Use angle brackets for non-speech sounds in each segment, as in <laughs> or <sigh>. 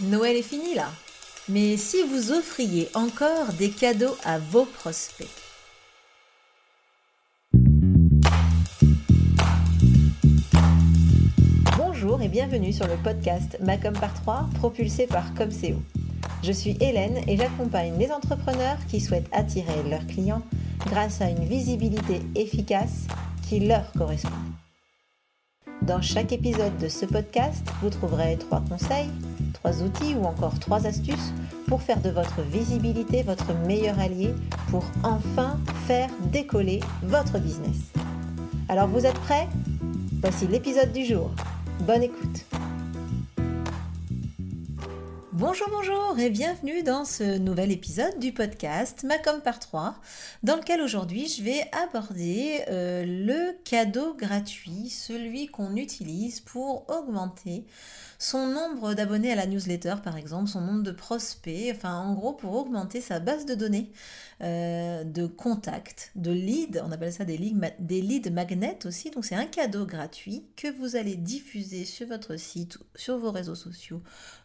Noël est fini là. Mais si vous offriez encore des cadeaux à vos prospects Bonjour et bienvenue sur le podcast Macom par 3 propulsé par Comseo. Je suis Hélène et j'accompagne les entrepreneurs qui souhaitent attirer leurs clients grâce à une visibilité efficace qui leur correspond. Dans chaque épisode de ce podcast, vous trouverez trois conseils, outils ou encore trois astuces pour faire de votre visibilité votre meilleur allié pour enfin faire décoller votre business. Alors vous êtes prêts? Voici l'épisode du jour. Bonne écoute Bonjour, bonjour et bienvenue dans ce nouvel épisode du podcast Macom par 3, dans lequel aujourd'hui je vais aborder euh, le cadeau gratuit, celui qu'on utilise pour augmenter son nombre d'abonnés à la newsletter par exemple, son nombre de prospects, enfin en gros pour augmenter sa base de données euh, de contacts, de leads, on appelle ça des leads, des leads magnets aussi, donc c'est un cadeau gratuit que vous allez diffuser sur votre site, sur vos réseaux sociaux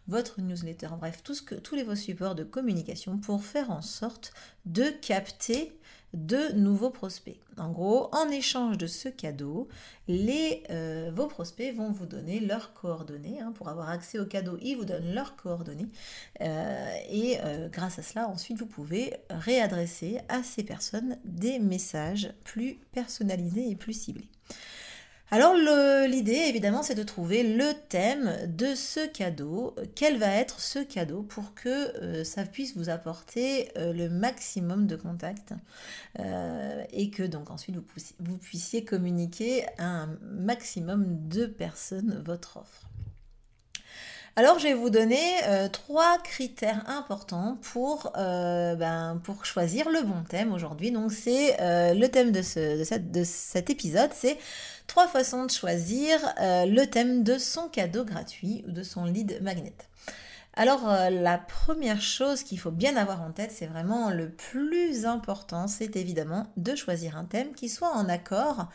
votre newsletter, bref, tous les vos supports de communication pour faire en sorte de capter de nouveaux prospects. En gros, en échange de ce cadeau, euh, vos prospects vont vous donner leurs coordonnées. Hein, pour avoir accès au cadeau, ils vous donnent leurs coordonnées. Euh, et euh, grâce à cela, ensuite, vous pouvez réadresser à ces personnes des messages plus personnalisés et plus ciblés. Alors l'idée évidemment c'est de trouver le thème de ce cadeau, quel va être ce cadeau pour que euh, ça puisse vous apporter euh, le maximum de contacts euh, et que donc ensuite vous, vous puissiez communiquer à un maximum de personnes votre offre. Alors, je vais vous donner euh, trois critères importants pour, euh, ben, pour choisir le bon thème aujourd'hui. Donc, c'est euh, le thème de, de cet épisode, c'est trois façons de choisir le thème de son cadeau gratuit ou de son lead magnet. Alors euh, la première chose qu'il faut bien avoir en tête, c'est vraiment le plus important, c'est évidemment de choisir un thème qui soit en accord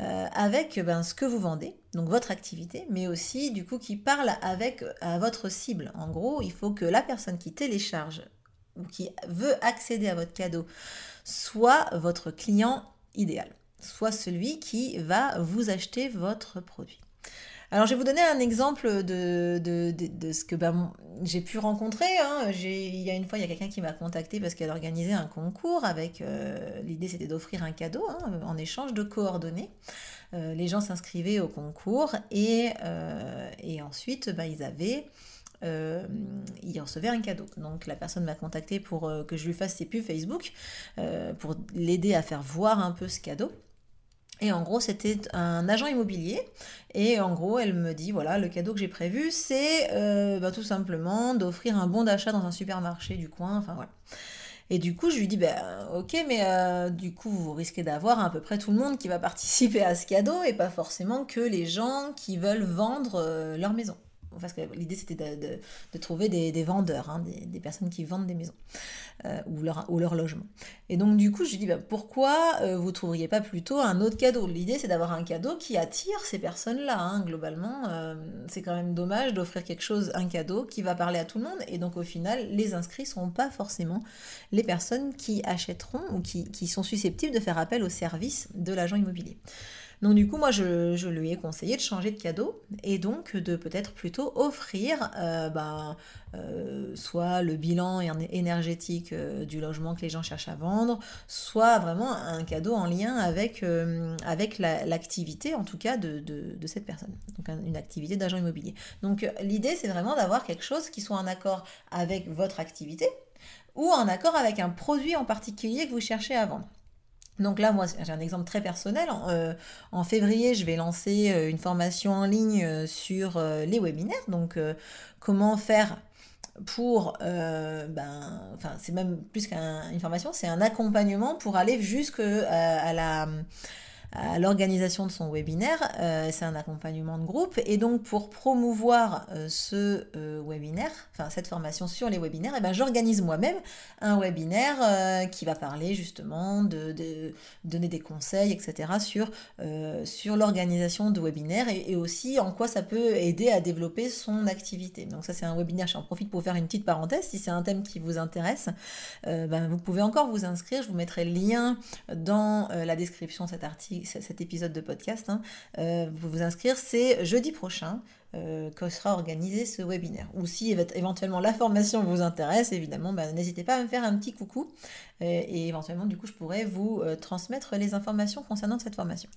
euh, avec ben, ce que vous vendez, donc votre activité, mais aussi du coup qui parle avec à votre cible. En gros, il faut que la personne qui télécharge ou qui veut accéder à votre cadeau soit votre client idéal, soit celui qui va vous acheter votre produit. Alors, je vais vous donner un exemple de, ce que ben, j'ai pu rencontrer. Hein. Il y a une fois, il y a quelqu'un qui m'a contacté parce qu'elle organisait un concours avec. Euh, l'idée, c'était d'offrir un cadeau hein, en échange de coordonnées. Euh, les gens s'inscrivaient au concours et, euh, ensuite, ben, ils avaient. un cadeau. Donc la personne m'a contacté pour que je lui fasse ses pubs Facebook, pour l'aider à faire voir un peu ce cadeau. Et en gros, c'était un agent immobilier. Et en gros, elle me dit, voilà, le cadeau que j'ai prévu, c'est euh, bah, tout simplement d'offrir un bon d'achat dans un supermarché du coin. Enfin voilà. Et du coup, je lui dis, ben ok, mais euh, du coup, vous risquez d'avoir à peu près tout le monde qui va <laughs> participer à ce cadeau et pas forcément que les gens qui veulent vendre euh, leur maison parce que l'idée c'était de, trouver des, vendeurs, hein, des, personnes qui vendent des maisons euh, ou, leur, ou leur logement. Et donc du coup je dis bah, pourquoi euh, vous trouveriez pas plutôt un autre cadeau? L'idée c'est d'avoir un cadeau qui attire ces personnes-là. Hein, globalement, euh, c'est quand même dommage d'offrir quelque chose, un cadeau qui va parler à tout le monde. Et donc au final, les inscrits sont pas forcément les personnes qui achèteront ou qui, qui sont susceptibles de faire appel au service de l'agent immobilier. Donc du coup, moi, je, lui ai conseillé de changer de cadeau et donc de peut-être plutôt offrir euh, ben, euh, soit le bilan énergétique euh, du logement que les gens cherchent à vendre, soit vraiment un cadeau en lien avec, l'activité, en tout cas, de, de, cette personne. Donc une activité d'agent immobilier. Donc l'idée, c'est vraiment d'avoir quelque chose qui soit en accord avec votre activité ou en accord avec un produit en particulier que vous cherchez à vendre. Donc là, moi, j'ai un exemple très personnel. En, euh, février, je vais lancer euh, une formation en ligne euh, sur les webinaires. Donc, comment faire pour, ben, enfin, c'est même plus qu'une formation, c'est un accompagnement pour aller jusqu'à la à l'organisation de son webinaire. c'est un accompagnement de groupe. Et donc, pour promouvoir ce webinaire, enfin cette formation sur les webinaires, eh ben, j'organise moi-même un webinaire qui va parler justement de, donner des conseils, etc. sur, sur l'organisation de webinaires et, aussi en quoi ça peut aider à développer son activité. Donc ça c'est un webinaire, j'en profite pour faire une petite parenthèse, si c'est un thème qui vous intéresse, euh, ben, vous pouvez encore vous inscrire, je vous mettrai le lien dans euh, la description de cet article, cet épisode de podcast. Hein. Euh, vous vous inscrire, c'est jeudi prochain, euh, que sera organisé ce webinaire. Ou si éventuellement la formation vous intéresse, évidemment, bah, n'hésitez pas à me faire un petit coucou euh, et éventuellement, du coup, je pourrais vous euh, transmettre les informations concernant cette formation.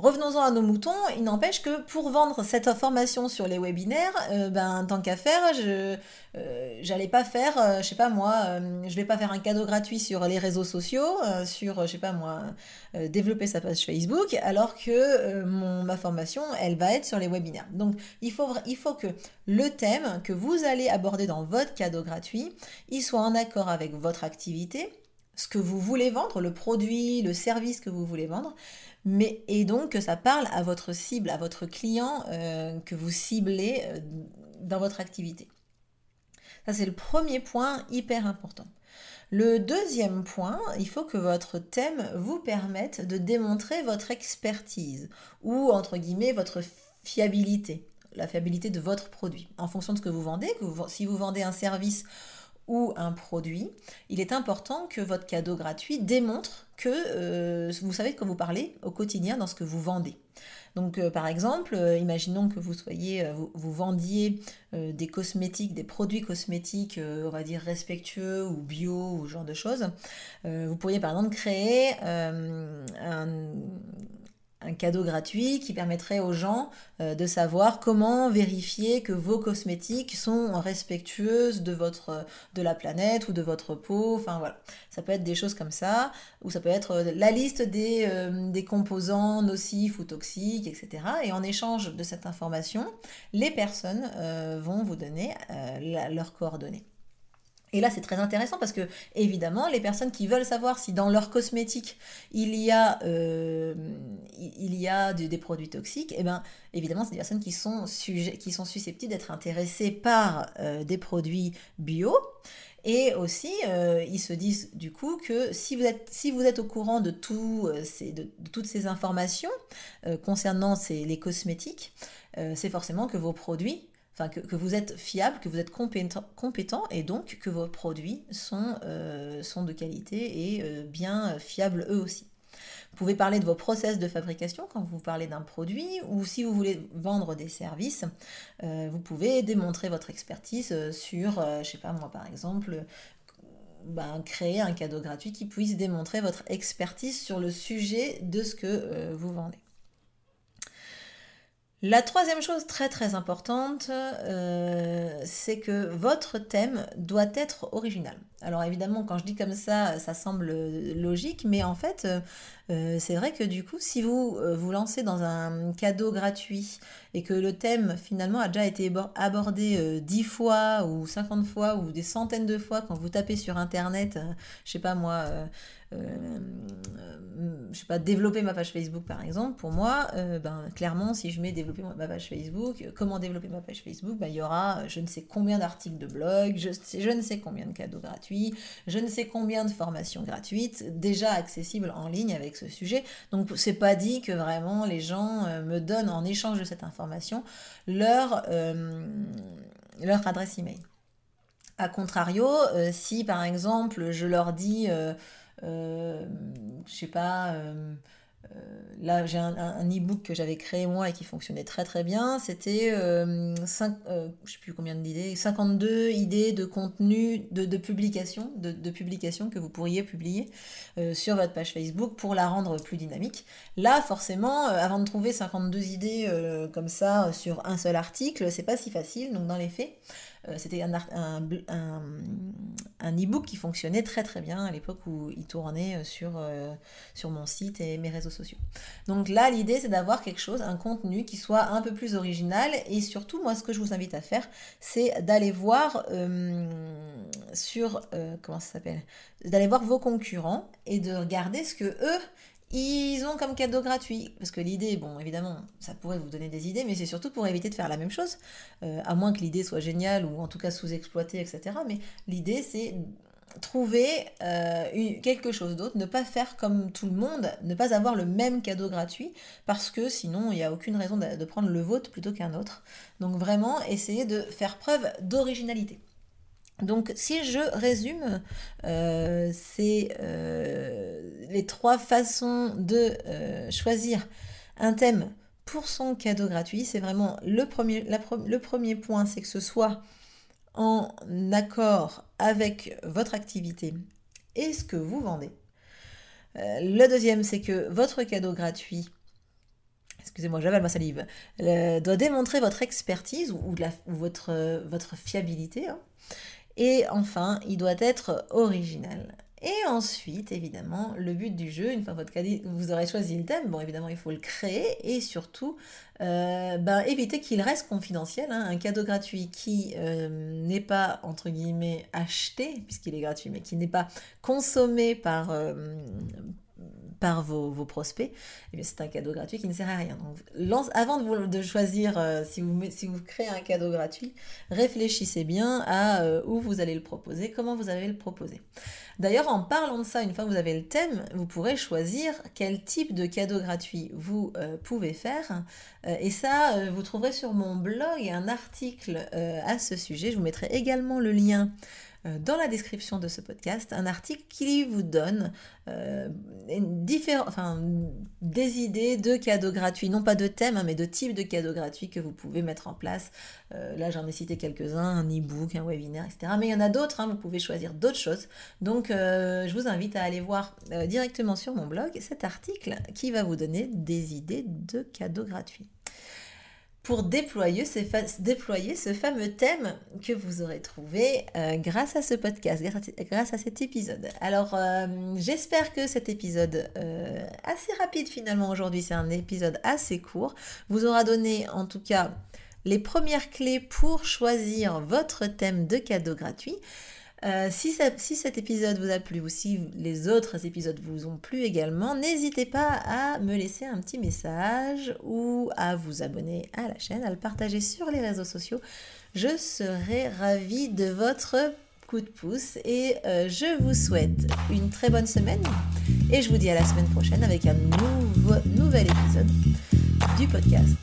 Revenons-en à nos moutons. Il n'empêche que pour vendre cette formation sur les webinaires, ben, tant qu'à faire, je j'allais pas faire, je sais pas moi, je vais pas faire un cadeau gratuit sur les réseaux sociaux, sur, je sais pas moi, développer sa page Facebook, alors que mon, ma formation, elle va être sur les webinaires. Donc, il il faut, que le thème que vous allez aborder dans votre cadeau gratuit, il soit en accord avec votre activité, ce que vous voulez vendre, le produit, le service que vous voulez vendre, mais et donc que ça parle à votre cible, à votre client euh, que vous ciblez euh, dans votre activité. Ça, c'est le premier point hyper important. Le deuxième point, il faut que votre thème vous permette de démontrer votre expertise ou, entre guillemets, votre fiabilité la fiabilité de votre produit. En fonction de ce que vous vendez, que si vous vendez un service ou un produit, il est important que votre cadeau gratuit démontre que euh, vous savez de quoi vous parlez au quotidien dans ce que vous vendez. Donc euh, par exemple, euh, imaginons que vous soyez, vous, vendiez des cosmétiques, des produits cosmétiques, on va dire respectueux ou bio ou ce genre de choses. vous pourriez par exemple créer un un cadeau gratuit qui permettrait aux gens euh, de savoir comment vérifier que vos cosmétiques sont respectueuses de votre de la planète ou de votre peau. Enfin voilà, ça peut être des choses comme ça, ou ça peut être euh, la liste euh, des composants nocifs ou toxiques, etc. Et en échange de cette information, les personnes vont vous donner leurs coordonnées. Et là, c'est très intéressant parce que, évidemment, les personnes qui veulent savoir si dans leur cosmétique il y a, euh, des, produits toxiques, eh bien, évidemment, c'est des personnes qui sont, qui sont susceptibles d'être intéressées par euh, des produits bio. Et aussi, euh, ils se disent du coup que si vous êtes, au courant de, toutes ces informations concernant les cosmétiques, c'est forcément que vos produits que, vous êtes fiable, que vous êtes compétent, et donc que vos produits sont, euh, de qualité et euh, bien fiables eux aussi. Vous pouvez parler de vos process de fabrication quand vous parlez d'un produit ou si vous voulez vendre des services, euh, vous pouvez démontrer votre expertise sur, je sais pas moi par exemple, ben, créer un cadeau gratuit qui puisse démontrer votre expertise sur le sujet de ce que vous vendez. La troisième chose très très importante, euh, c'est que votre thème doit être original. Alors évidemment, quand je dis comme ça, ça semble logique, mais en fait, euh, c'est vrai que du coup, si vous euh, vous lancez dans un cadeau gratuit et que le thème finalement a déjà été abordé dix fois ou 50 fois ou des centaines de fois quand vous tapez sur Internet, je sais pas moi, euh, je sais pas, développer ma page Facebook par exemple, pour moi, euh, ben, clairement, si je mets développer ma page Facebook, comment développer ma page Facebook, ben, il y aura je ne sais combien d'articles de blog, je, je ne sais combien de cadeaux gratuits, je ne sais combien de formations gratuites déjà accessibles en ligne avec ce sujet. Donc c'est pas dit que vraiment les gens euh, me donnent en échange de cette information leur, leur adresse email. A contrario, si par exemple je leur dis euh, je sais pas, euh, euh, là j'ai un, e-book que j'avais créé moi et qui fonctionnait très très bien. C'était euh, je sais plus combien d'idées, 52 idées de contenu de, de publication, que vous pourriez publier sur votre page Facebook pour la rendre plus dynamique. Là, forcément, avant de trouver 52 idées comme ça sur un seul article, c'est pas si facile. Donc dans les faits, euh, c'était un, un, un, e-book qui fonctionnait très très bien à l'époque où il tournait euh, sur, euh, sur mon site et mes réseaux sociaux. Donc là, l'idée, c'est d'avoir quelque chose, un contenu qui soit un peu plus original. Et surtout, moi, ce que je vous invite à faire, c'est d'aller voir sur... comment ça s'appelle? D'aller voir vos concurrents et de regarder ce que eux ils ont comme cadeau gratuit, parce que l'idée, bon, évidemment, ça pourrait vous donner des idées, mais c'est surtout pour éviter de faire la même chose, euh, à moins que l'idée soit géniale ou en tout cas sous-exploitée, etc. Mais l'idée, c'est trouver euh, quelque chose d'autre, ne pas faire comme tout le monde, ne pas avoir le même cadeau gratuit, parce que sinon, il n'y a aucune raison de, prendre le vôtre plutôt qu'un autre. Donc vraiment, essayez de faire preuve d'originalité. Donc si je résume, euh, c'est euh, les trois façons de euh, choisir un thème pour son cadeau gratuit. C'est vraiment le premier, le premier point, c'est que ce soit en accord avec votre activité et ce que vous vendez. le deuxième, c'est que votre cadeau gratuit excusez-moi, j'avale ma salive, doit démontrer votre expertise ou, votre, fiabilité. Hein. Et enfin, il doit être original. Et ensuite, évidemment, le but du jeu, une fois votre vous aurez choisi le thème, bon, évidemment, il faut le créer et surtout, euh, ben, éviter qu'il reste confidentiel. Hein. Un cadeau gratuit qui euh, n'est pas, entre guillemets, acheté, puisqu'il est gratuit, mais qui n'est pas consommé par, euh, par vos, prospects, eh c'est un cadeau gratuit qui ne sert à rien. Donc, avant de, vous, de choisir euh, si, vous, si vous créez un cadeau gratuit, réfléchissez bien à euh, où vous allez le proposer, comment vous allez le proposer. D'ailleurs, en parlant de ça, une fois que vous avez le thème, vous pourrez choisir quel type de cadeau gratuit vous euh, pouvez faire. et ça, vous trouverez sur mon blog un article à ce sujet. Je vous mettrai également le lien dans la description de ce podcast un article qui vous donne euh, des idées de cadeaux gratuits, non pas de thèmes, hein, mais de types de cadeaux gratuits que vous pouvez mettre en place. Euh, là, j'en ai cité quelques-uns, un e-book, un webinaire, etc. Mais il y en a d'autres, hein, vous pouvez choisir d'autres choses. Donc, je vous invite à aller voir directement sur mon blog cet article qui va vous donner des idées de cadeaux gratuits pour déployer ce, fameux thème que vous aurez trouvé euh, grâce à ce podcast, grâce à, cet épisode. Alors, euh, j'espère que cet épisode, euh, assez rapide finalement aujourd'hui, c'est un épisode assez court, vous aura donné en tout cas les premières clés pour choisir votre thème de cadeau gratuit. Euh, si, cet épisode vous a plu ou si les autres épisodes vous ont plu également, n'hésitez pas à me laisser un petit message ou à vous abonner à la chaîne, à le partager sur les réseaux sociaux. Je serai ravie de votre coup de pouce et euh, je vous souhaite une très bonne semaine et je vous dis à la semaine prochaine avec un nouveau, nouvel épisode du podcast.